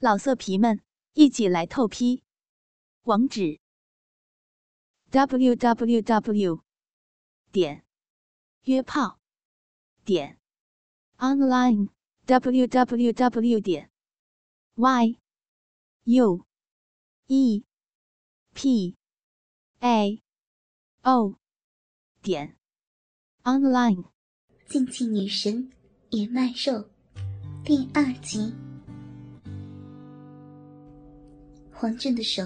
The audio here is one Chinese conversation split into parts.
老色皮们，一起来透批！网址：w w w 点约炮点 online w w w 点 y u e p a o 点 online。竞技女神也卖肉第二集。黄振的手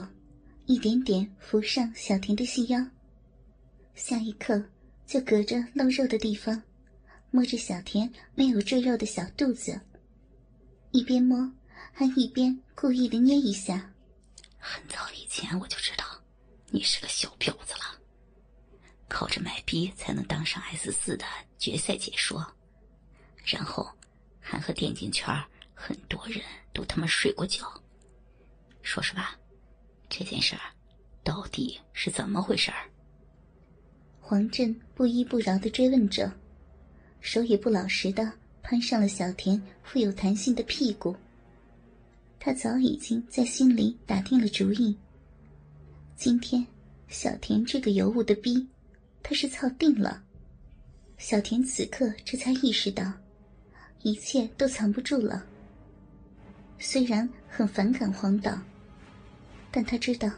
一点点扶上小田的细腰，下一刻就隔着露肉的地方摸着小田没有赘肉的小肚子，一边摸还一边故意的捏一下。很早以前我就知道你是个小婊子了，靠着卖逼才能当上 S 四的决赛解说，然后还和电竞圈很多人都他妈睡过觉。说实话，这件事儿到底是怎么回事儿？黄振不依不饶的追问着，手也不老实的攀上了小田富有弹性的屁股。他早已经在心里打定了主意。今天，小田这个尤物的逼，他是操定了。小田此刻这才意识到，一切都藏不住了。虽然很反感黄导。但他知道，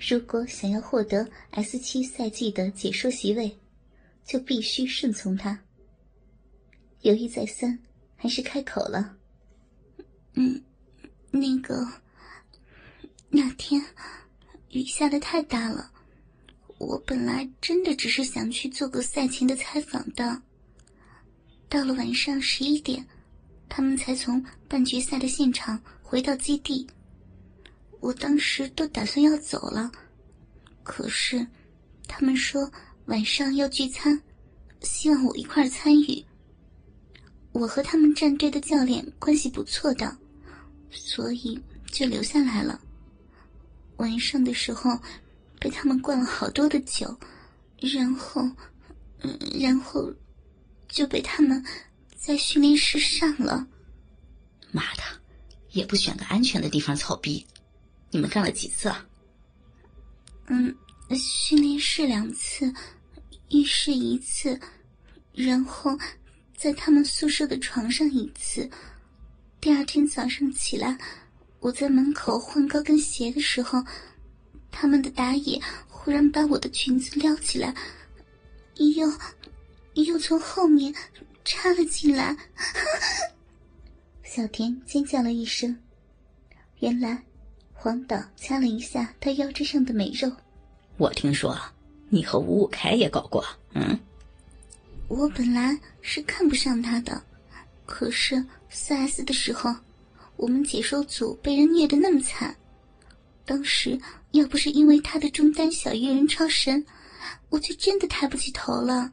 如果想要获得 S 七赛季的解说席位，就必须顺从他。犹豫再三，还是开口了：“嗯，那个，那天雨下的太大了，我本来真的只是想去做个赛前的采访的。到了晚上十一点，他们才从半决赛的现场回到基地。”我当时都打算要走了，可是他们说晚上要聚餐，希望我一块参与。我和他们战队的教练关系不错的，所以就留下来了。晚上的时候被他们灌了好多的酒，然后，嗯，然后就被他们在训练室上了。妈的，也不选个安全的地方操逼！你们干了几次啊？嗯，训练室两次，浴室一次，然后在他们宿舍的床上一次。第二天早上起来，我在门口换高跟鞋的时候，他们的打野忽然把我的裙子撩起来，又又从后面插了进来。小田尖叫了一声，原来。黄导掐了一下他腰肢上的美肉。我听说你和五五开也搞过，嗯？我本来是看不上他的，可是四 S 的时候，我们解说组被人虐得那么惨，当时要不是因为他的中单小鱼人超神，我就真的抬不起头了，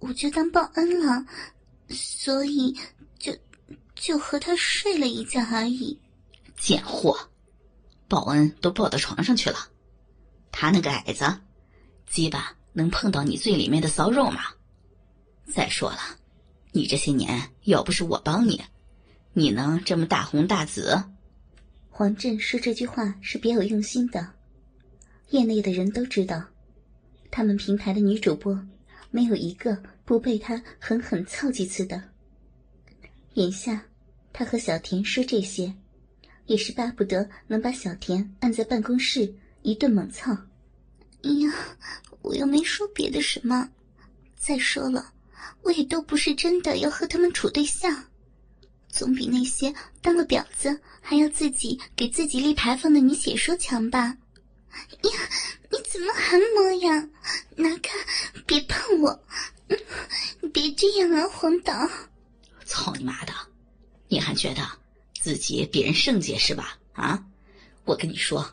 我就当报恩了，所以就就和他睡了一觉而已。贱货！报恩都报到床上去了，他那个矮子，鸡巴能碰到你最里面的骚肉吗？再说了，你这些年要不是我帮你，你能这么大红大紫？黄振说这句话是别有用心的，业内的人都知道，他们平台的女主播没有一个不被他狠狠操几次的。眼下，他和小田说这些。也是巴不得能把小田按在办公室一顿猛操。哎呀，我又没说别的什么。再说了，我也都不是真的要和他们处对象，总比那些当了婊子还要自己给自己立牌坊的女写说强吧？呀，你怎么还摸呀？拿开，别碰我！嗯别这样啊，黄导！操你妈的！你还觉得？自己比人圣洁是吧？啊，我跟你说，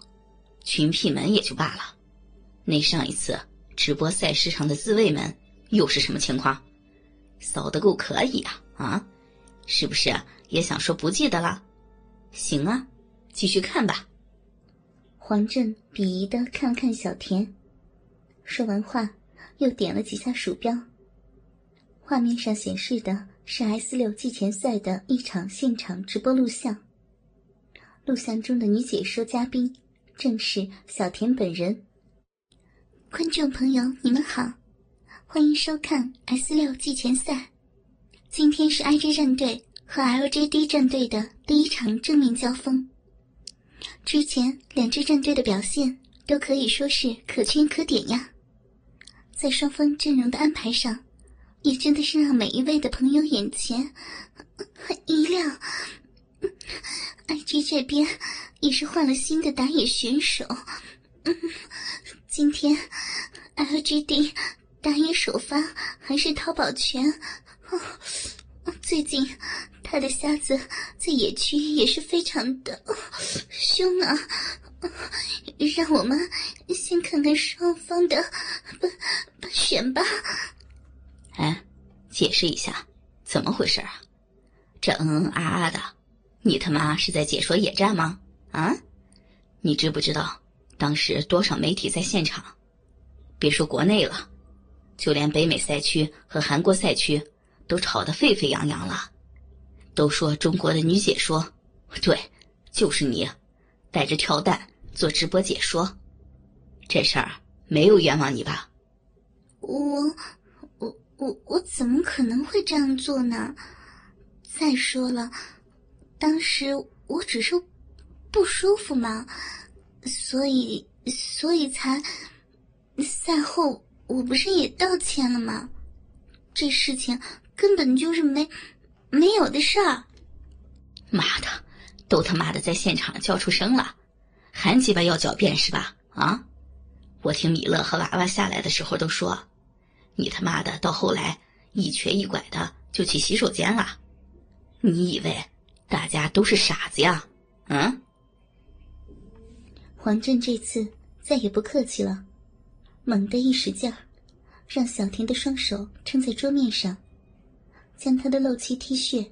群屁门也就罢了，那上一次直播赛事上的自卫门又是什么情况？骚的够可以啊！啊，是不是也想说不记得了？行啊，继续看吧。黄振鄙夷的看了看小田，说完话，又点了几下鼠标。画面上显示的是 S 六季前赛的一场现场直播录像。录像中的女解说嘉宾正是小田本人。观众朋友，你们好，欢迎收看 S 六季前赛。今天是 IG 战队和 LJD 战队的第一场正面交锋。之前两支战队的表现都可以说是可圈可点呀，在双方阵容的安排上，也真的是让每一位的朋友眼前一亮。IG 这边也是换了新的打野选手，今天 LGD 打野首发还是淘宝泉，最近他的瞎子在野区也是非常的凶啊，让我们先看看双方的本本选吧。哎，解释一下，怎么回事啊？这嗯嗯啊啊的。你他妈是在解说野战吗？啊！你知不知道当时多少媒体在现场？别说国内了，就连北美赛区和韩国赛区都吵得沸沸扬扬了，都说中国的女解说，对，就是你，带着跳蛋做直播解说，这事儿没有冤枉你吧？我，我，我，怎么可能会这样做呢？再说了。当时我只是不舒服嘛，所以所以才赛后我不是也道歉了吗？这事情根本就是没没有的事儿。妈的，都他妈的在现场叫出声了，还鸡巴要狡辩是吧？啊！我听米勒和娃娃下来的时候都说，你他妈的到后来一瘸一拐的就去洗手间了，你以为？大家都是傻子呀，嗯？黄振这次再也不客气了，猛地一使劲儿，让小田的双手撑在桌面上，将他的露脐 T 恤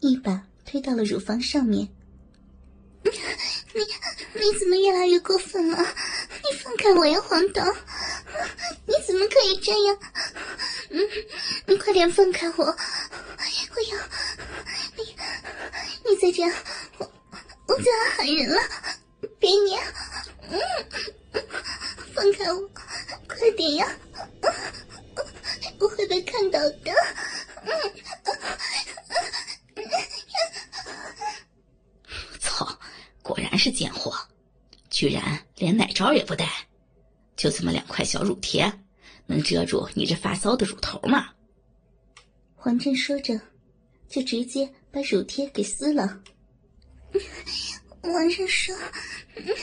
一把推到了乳房上面。你你怎么越来越过分了？你放开我呀，黄导！怎么可以这样？嗯，你快点放开我！我要你，你再这样，我我就要喊人了！别你，嗯，放开我，快点呀！我会被看到的。操，果然是贱货，居然连奶罩也不带，就这么两块小乳贴，能遮住你这发骚的乳头吗？黄振说着。就直接把乳贴给撕了。王上说：“乳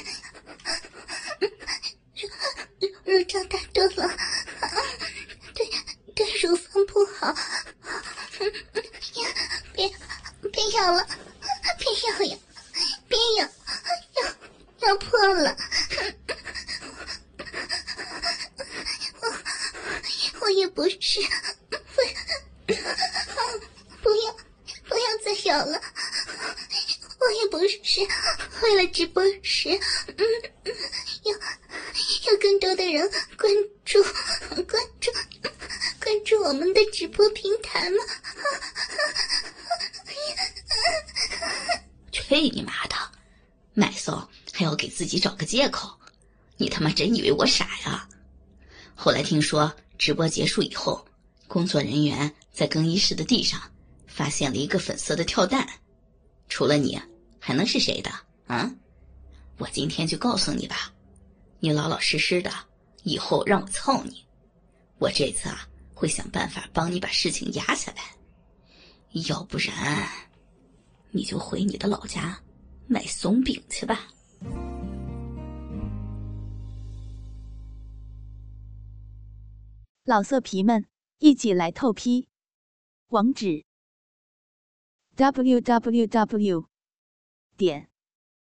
乳罩太多了，对对乳房不好。别别咬了，别咬呀，别要，要要破了。我我也不是为。”不要，不要再咬了！我也不是为了直播时，嗯，要要更多的人关注，关注，关注我们的直播平台吗？去你妈的！麦骚还要给自己找个借口，你他妈真以为我傻呀？后来听说直播结束以后，工作人员在更衣室的地上。发现了一个粉色的跳蛋，除了你，还能是谁的啊？我今天就告诉你吧，你老老实实的，以后让我操你，我这次啊会想办法帮你把事情压下来，要不然，你就回你的老家卖松饼去吧。老色皮们，一起来透批，网址。www. 点